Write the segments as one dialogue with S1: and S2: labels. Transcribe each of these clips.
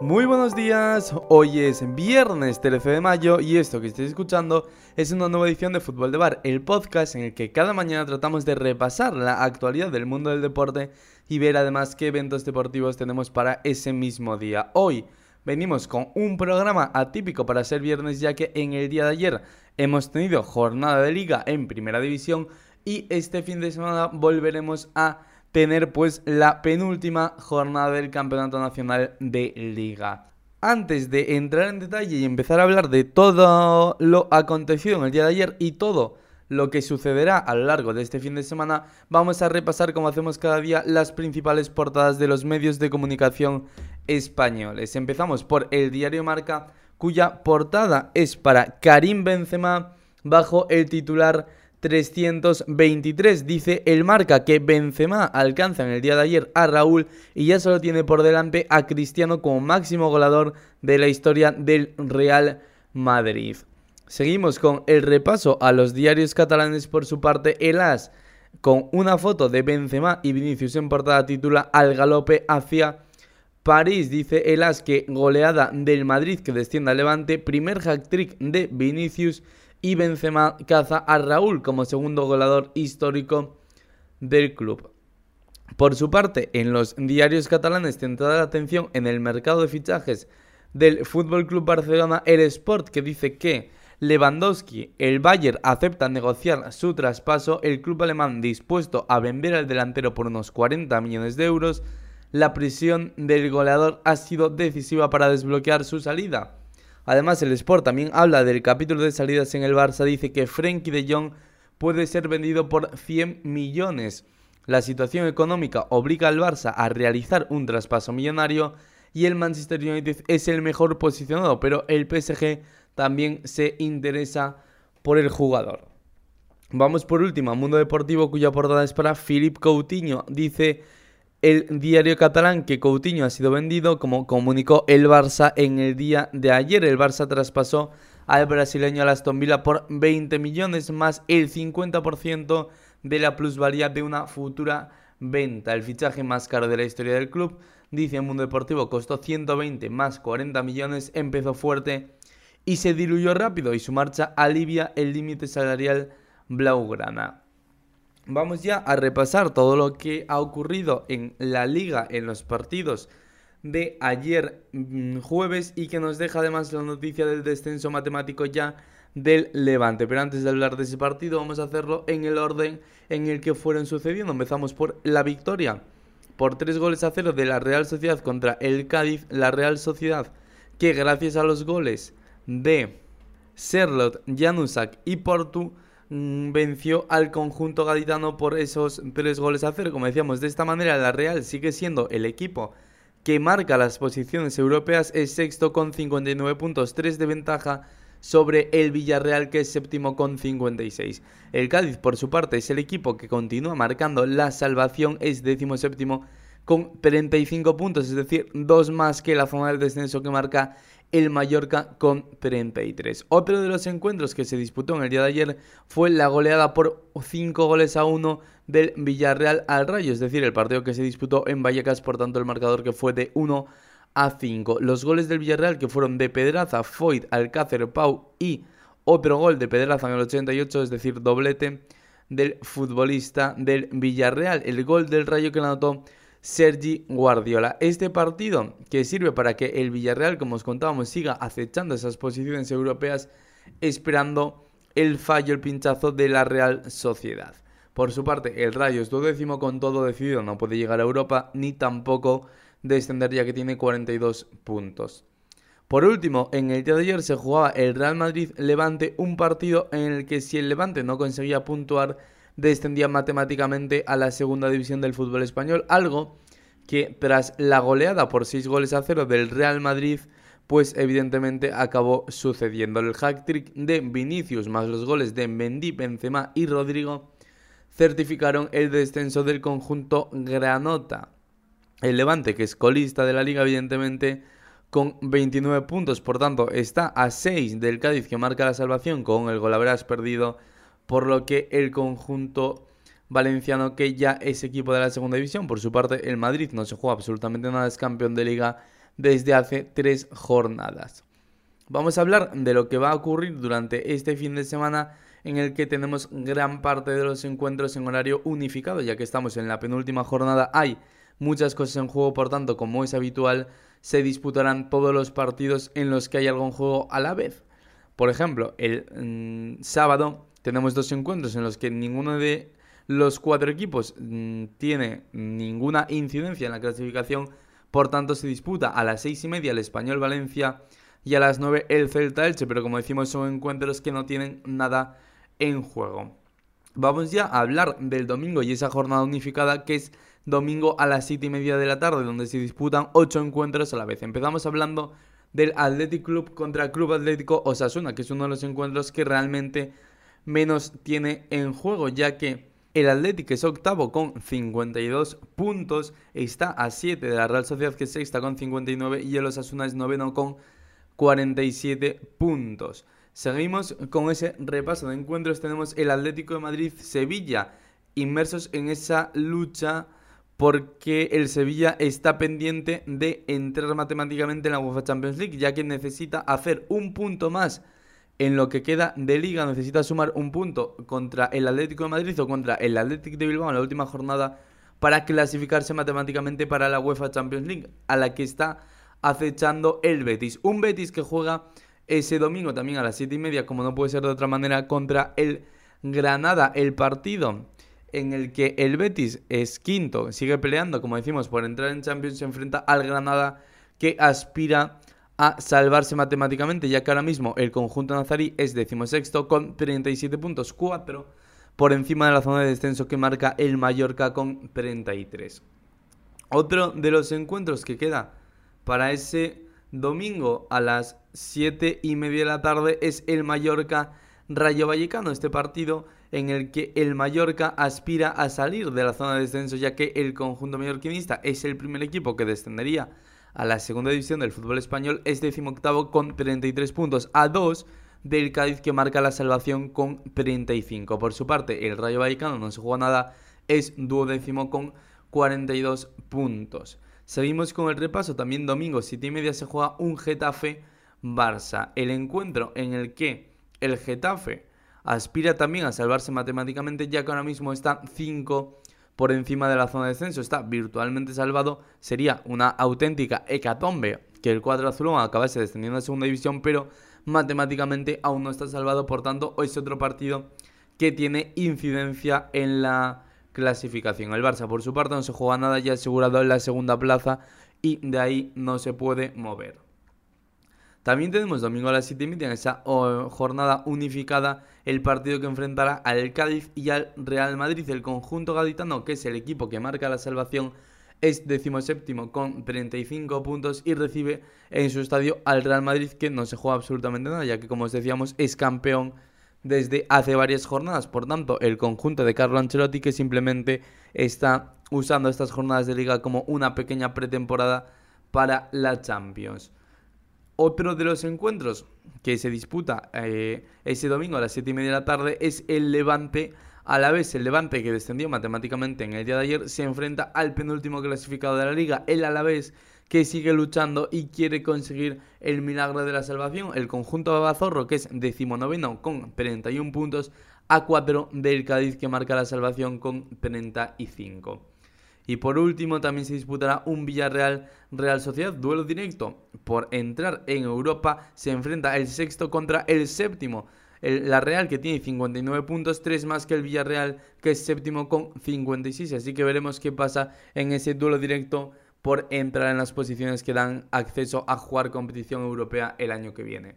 S1: Muy buenos días, hoy es viernes 13 de mayo y esto que estáis escuchando es una nueva edición de Fútbol de Bar, el podcast en el que cada mañana tratamos de repasar la actualidad del mundo del deporte y ver además qué eventos deportivos tenemos para ese mismo día. Hoy venimos con un programa atípico para ser viernes ya que en el día de ayer hemos tenido jornada de liga en primera división y este fin de semana volveremos a tener pues la penúltima jornada del Campeonato Nacional de Liga. Antes de entrar en detalle y empezar a hablar de todo lo acontecido en el día de ayer y todo lo que sucederá a lo largo de este fin de semana, vamos a repasar como hacemos cada día las principales portadas de los medios de comunicación españoles. Empezamos por el diario Marca, cuya portada es para Karim Benzema bajo el titular 323. Dice el marca que Benzema alcanza en el día de ayer a Raúl y ya solo tiene por delante a Cristiano como máximo goleador de la historia del Real Madrid. Seguimos con el repaso a los diarios catalanes por su parte. El As, con una foto de Benzema y Vinicius en portada, titula Al galope hacia París. Dice el As que goleada del Madrid que desciende al Levante. Primer hat-trick de Vinicius y Benzema caza a Raúl como segundo goleador histórico del club. Por su parte, en los diarios catalanes centrada la atención en el mercado de fichajes del Fútbol Club Barcelona, el Sport que dice que Lewandowski, el Bayern acepta negociar su traspaso, el club alemán dispuesto a vender al delantero por unos 40 millones de euros, la prisión del goleador ha sido decisiva para desbloquear su salida. Además, el Sport también habla del capítulo de salidas en el Barça. Dice que Frenkie de Jong puede ser vendido por 100 millones. La situación económica obliga al Barça a realizar un traspaso millonario y el Manchester United es el mejor posicionado, pero el PSG también se interesa por el jugador. Vamos por último Mundo Deportivo cuya portada es para Philippe Coutinho. Dice el diario catalán que Coutinho ha sido vendido, como comunicó el Barça en el día de ayer. El Barça traspasó al brasileño a Aston Villa por 20 millones más el 50% de la plusvalía de una futura venta. El fichaje más caro de la historia del club, dice el Mundo Deportivo, costó 120 más 40 millones, empezó fuerte y se diluyó rápido y su marcha alivia el límite salarial blaugrana. Vamos ya a repasar todo lo que ha ocurrido en la liga, en los partidos de ayer mm, jueves y que nos deja además la noticia del descenso matemático ya del Levante. Pero antes de hablar de ese partido vamos a hacerlo en el orden en el que fueron sucediendo. Empezamos por la victoria por tres goles a cero de la Real Sociedad contra el Cádiz. La Real Sociedad que gracias a los goles de Serlot, Janusak y Portu venció al conjunto gaditano por esos tres goles a cero. Como decíamos, de esta manera la Real sigue siendo el equipo que marca las posiciones europeas, es sexto con 59 puntos, 3 de ventaja sobre el Villarreal que es séptimo con 56. El Cádiz por su parte es el equipo que continúa marcando la salvación, es décimo séptimo con 35 puntos, es decir, dos más que la zona del descenso que marca el Mallorca con 33. Otro de los encuentros que se disputó en el día de ayer fue la goleada por 5 goles a 1 del Villarreal al Rayo, es decir, el partido que se disputó en Vallecas, por tanto el marcador que fue de 1 a 5. Los goles del Villarreal que fueron de Pedraza, Foyt, Alcácer, Pau y otro gol de Pedraza en el 88, es decir, doblete del futbolista del Villarreal. El gol del Rayo que anotó Sergi Guardiola. Este partido que sirve para que el Villarreal, como os contábamos, siga acechando esas posiciones europeas, esperando el fallo, el pinchazo de la Real Sociedad. Por su parte, el Rayo es duodécimo con todo decidido, no puede llegar a Europa ni tampoco descender ya que tiene 42 puntos. Por último, en el día de ayer se jugaba el Real Madrid-Levante, un partido en el que si el Levante no conseguía puntuar, descendía matemáticamente a la segunda división del fútbol español, algo que tras la goleada por 6 goles a 0 del Real Madrid, pues evidentemente acabó sucediendo. El hat-trick de Vinicius más los goles de Mendy, Benzema y Rodrigo certificaron el descenso del conjunto Granota. El Levante, que es colista de la liga, evidentemente, con 29 puntos, por tanto, está a 6 del Cádiz que marca la salvación con el gol habrás perdido por lo que el conjunto valenciano que ya es equipo de la segunda división, por su parte el Madrid no se juega absolutamente nada, es campeón de liga desde hace tres jornadas. Vamos a hablar de lo que va a ocurrir durante este fin de semana en el que tenemos gran parte de los encuentros en horario unificado, ya que estamos en la penúltima jornada. Hay muchas cosas en juego, por tanto, como es habitual, se disputarán todos los partidos en los que hay algún juego a la vez. Por ejemplo, el mm, sábado tenemos dos encuentros en los que ninguno de los cuatro equipos mm, tiene ninguna incidencia en la clasificación, por tanto se disputa a las seis y media el Español Valencia y a las nueve el Celta Elche, pero como decimos son encuentros que no tienen nada en juego. Vamos ya a hablar del domingo y esa jornada unificada que es domingo a las 7 y media de la tarde, donde se disputan 8 encuentros a la vez. Empezamos hablando del Athletic Club contra Club Atlético Osasuna, que es uno de los encuentros que realmente menos tiene en juego, ya que el Athletic es octavo con 52 puntos, está a 7 de la Real Sociedad que es sexta con 59 y el Osasuna es noveno con 47 puntos. Seguimos con ese repaso de encuentros. Tenemos el Atlético de Madrid-Sevilla, inmersos en esa lucha porque el Sevilla está pendiente de entrar matemáticamente en la UEFA Champions League, ya que necesita hacer un punto más en lo que queda de liga, necesita sumar un punto contra el Atlético de Madrid o contra el Atlético de Bilbao en la última jornada para clasificarse matemáticamente para la UEFA Champions League, a la que está acechando el Betis. Un Betis que juega ese domingo también a las 7 y media, como no puede ser de otra manera, contra el Granada. El partido en el que el Betis es quinto, sigue peleando, como decimos, por entrar en Champions, se enfrenta al Granada que aspira a salvarse matemáticamente, ya que ahora mismo el conjunto nazarí es decimosexto con 37 puntos, 4 por encima de la zona de descenso que marca el Mallorca con 33. Otro de los encuentros que queda para ese domingo a las 7 y media de la tarde es el Mallorca Rayo Vallecano, este partido en el que el Mallorca aspira a salir de la zona de descenso ya que el conjunto mallorquinista es el primer equipo que descendería a la segunda división del fútbol español, es decimoctavo con 33 puntos a 2 del Cádiz que marca la salvación con 35. Por su parte, el Rayo Vallecano no se juega nada, es duodécimo con 42 puntos. Seguimos con el repaso. También domingo, 7 y media, se juega un Getafe-Barça. El encuentro en el que el Getafe aspira también a salvarse matemáticamente, ya que ahora mismo está 5 por encima de la zona de descenso, está virtualmente salvado. Sería una auténtica hecatombe que el cuadro azul acabase descendiendo a segunda división, pero matemáticamente aún no está salvado. Por tanto, hoy es otro partido que tiene incidencia en la clasificación. El Barça, por su parte, no se juega nada, ya asegurado en la segunda plaza y de ahí no se puede mover. También tenemos domingo a las 7 y media en esa jornada unificada el partido que enfrentará al Cádiz y al Real Madrid. El conjunto gaditano, que es el equipo que marca la salvación, es decimoséptimo con 35 puntos y recibe en su estadio al Real Madrid que no se juega absolutamente nada, ya que como os decíamos es campeón desde hace varias jornadas. Por tanto, el conjunto de Carlo Ancelotti que simplemente está usando estas jornadas de liga como una pequeña pretemporada para la Champions. Otro de los encuentros que se disputa eh, ese domingo a las 7 y media de la tarde es el Levante. A la vez, el Levante que descendió matemáticamente en el día de ayer se enfrenta al penúltimo clasificado de la liga, el Alavés, que sigue luchando y quiere conseguir el milagro de la salvación. El conjunto de que es decimonoveno con 31 puntos, a 4 del Cádiz, que marca la salvación con 35. Y por último también se disputará un Villarreal Real Sociedad, duelo directo. Por entrar en Europa se enfrenta el sexto contra el séptimo. la Real que tiene 59 puntos, 3 más que el Villarreal que es séptimo con 56. Así que veremos qué pasa en ese duelo directo por entrar en las posiciones que dan acceso a jugar competición europea el año que viene.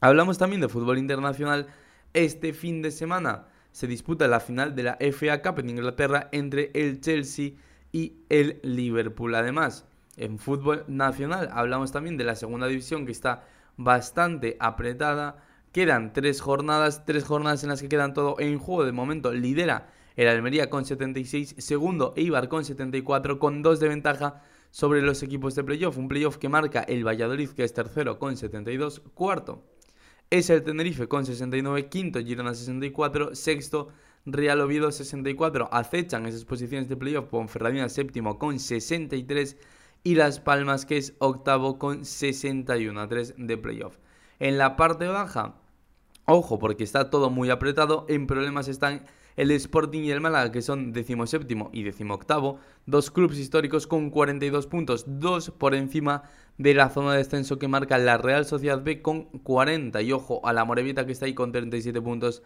S1: Hablamos también de fútbol internacional. Este fin de semana se disputa la final de la FA Cup en Inglaterra entre el Chelsea y el Liverpool. Además, en fútbol nacional hablamos también de la segunda división que está bastante apretada. Quedan tres jornadas, tres jornadas en las que quedan todo en juego. De momento lidera el Almería con 76, segundo Eibar con 74, con dos de ventaja sobre los equipos de playoff. Un playoff que marca el Valladolid, que es tercero con 72, cuarto es el Tenerife con 69, quinto Girona 64, sexto Real Oviedo 64. Acechan esas posiciones de playoff Ferradina séptimo con 63 y Las Palmas que es octavo con 61 a 3 de playoff. En la parte baja, ojo porque está todo muy apretado, en problemas están el Sporting y el Málaga, que son decimoséptimo y decimoctavo, dos clubes históricos con 42 puntos, dos por encima de la zona de descenso que marca la Real Sociedad B con 40. Y ojo a la Morevita que está ahí con 37 puntos,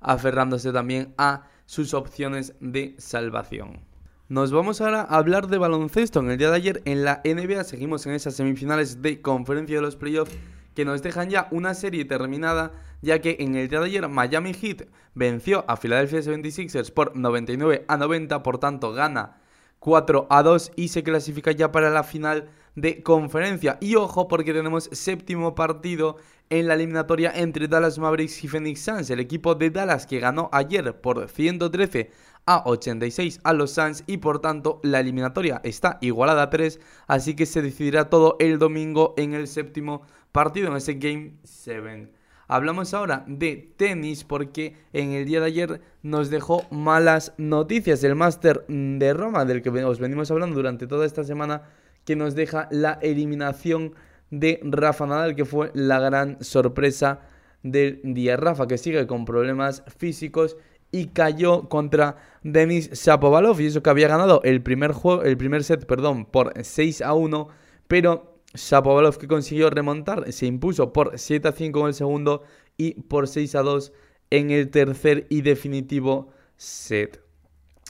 S1: aferrándose también a sus opciones de salvación. Nos vamos ahora a hablar de baloncesto. En el día de ayer en la NBA seguimos en esas semifinales de conferencia de los playoffs que nos dejan ya una serie terminada, ya que en el día de ayer Miami Heat venció a Philadelphia 76ers por 99 a 90, por tanto gana 4 a 2 y se clasifica ya para la final de conferencia. Y ojo porque tenemos séptimo partido en la eliminatoria entre Dallas Mavericks y Phoenix Suns, el equipo de Dallas que ganó ayer por 113 a 86 a los Suns y por tanto la eliminatoria está igualada a 3, así que se decidirá todo el domingo en el séptimo partido, en ese Game 7. Hablamos ahora de tenis porque en el día de ayer nos dejó malas noticias el Master de Roma del que os venimos hablando durante toda esta semana que nos deja la eliminación de Rafa Nadal que fue la gran sorpresa del día. Rafa que sigue con problemas físicos y cayó contra Denis Shapovalov y eso que había ganado el primer juego, el primer set, perdón, por 6 a 1, pero Shapovalov que consiguió remontar, se impuso por 7 a 5 en el segundo y por 6 a 2 en el tercer y definitivo set.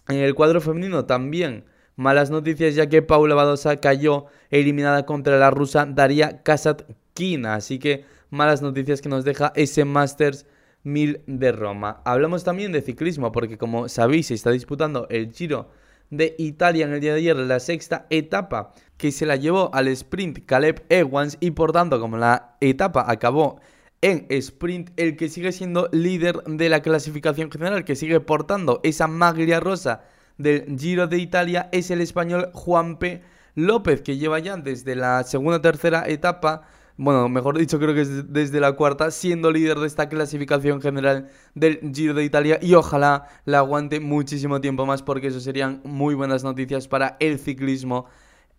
S1: En el cuadro femenino también malas noticias ya que Paula Badosa cayó eliminada contra la rusa Daria Kasatkina, así que malas noticias que nos deja ese Masters 1000 de Roma. Hablamos también de ciclismo porque como sabéis se está disputando el Giro de Italia en el día de ayer, la sexta etapa que se la llevó al sprint Caleb Ewans y por tanto como la etapa acabó en sprint, el que sigue siendo líder de la clasificación general, que sigue portando esa maglia rosa del Giro de Italia, es el español Juanpe López, que lleva ya desde la segunda tercera etapa bueno, mejor dicho, creo que es desde la cuarta, siendo líder de esta clasificación general del Giro de Italia y ojalá la aguante muchísimo tiempo más porque eso serían muy buenas noticias para el ciclismo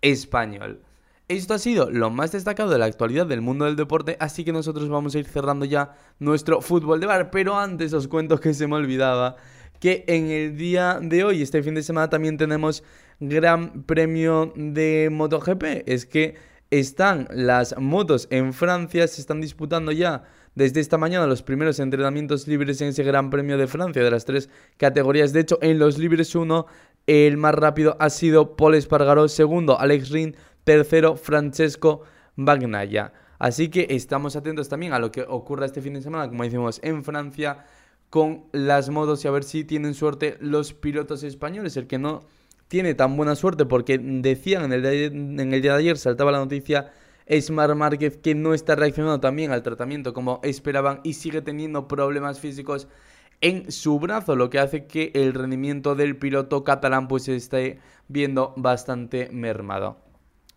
S1: español. Esto ha sido lo más destacado de la actualidad del mundo del deporte, así que nosotros vamos a ir cerrando ya nuestro fútbol de bar, pero antes os cuento que se me olvidaba que en el día de hoy, este fin de semana, también tenemos Gran Premio de MotoGP. Es que están las motos en Francia, se están disputando ya desde esta mañana los primeros entrenamientos libres en ese Gran Premio de Francia de las tres categorías. De hecho, en los libres 1, el más rápido ha sido Paul Espargaró, segundo Alex Rin, tercero Francesco Bagnaia. Así que estamos atentos también a lo que ocurra este fin de semana, como decimos, en Francia con las motos y a ver si tienen suerte los pilotos españoles. El que no tiene tan buena suerte porque decían en el, día de ayer, saltaba la noticia, Smart Márquez que no está reaccionando también al tratamiento como esperaban y sigue teniendo problemas físicos en su brazo, lo que hace que el rendimiento del piloto catalán pues se esté viendo bastante mermado.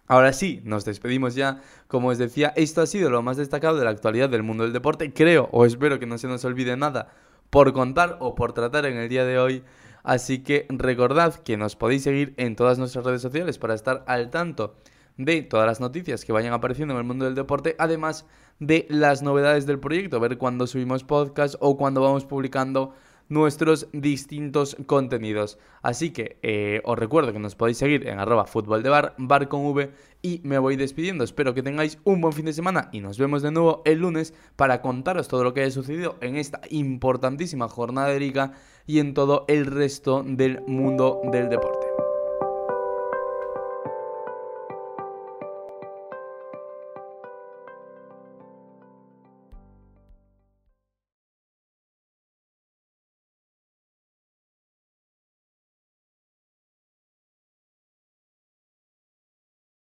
S1: Ahora sí, nos despedimos ya. Como os decía, esto ha sido lo más destacado de la actualidad del mundo del deporte. Creo o espero que no se nos olvide nada por contar o por tratar en el día de hoy. Así que recordad que nos podéis seguir en todas nuestras redes sociales para estar al tanto de todas las noticias que vayan apareciendo en el mundo del deporte, además de las novedades del proyecto, ver cuando subimos podcast o cuando vamos publicando nuestros distintos contenidos. Así que eh, os recuerdo que nos podéis seguir en arroba fútbol de bar, con V y me voy despidiendo. Espero que tengáis un buen fin de semana y nos vemos de nuevo el lunes para contaros todo lo que haya sucedido en esta importantísima jornada de liga y en todo el resto del mundo del deporte.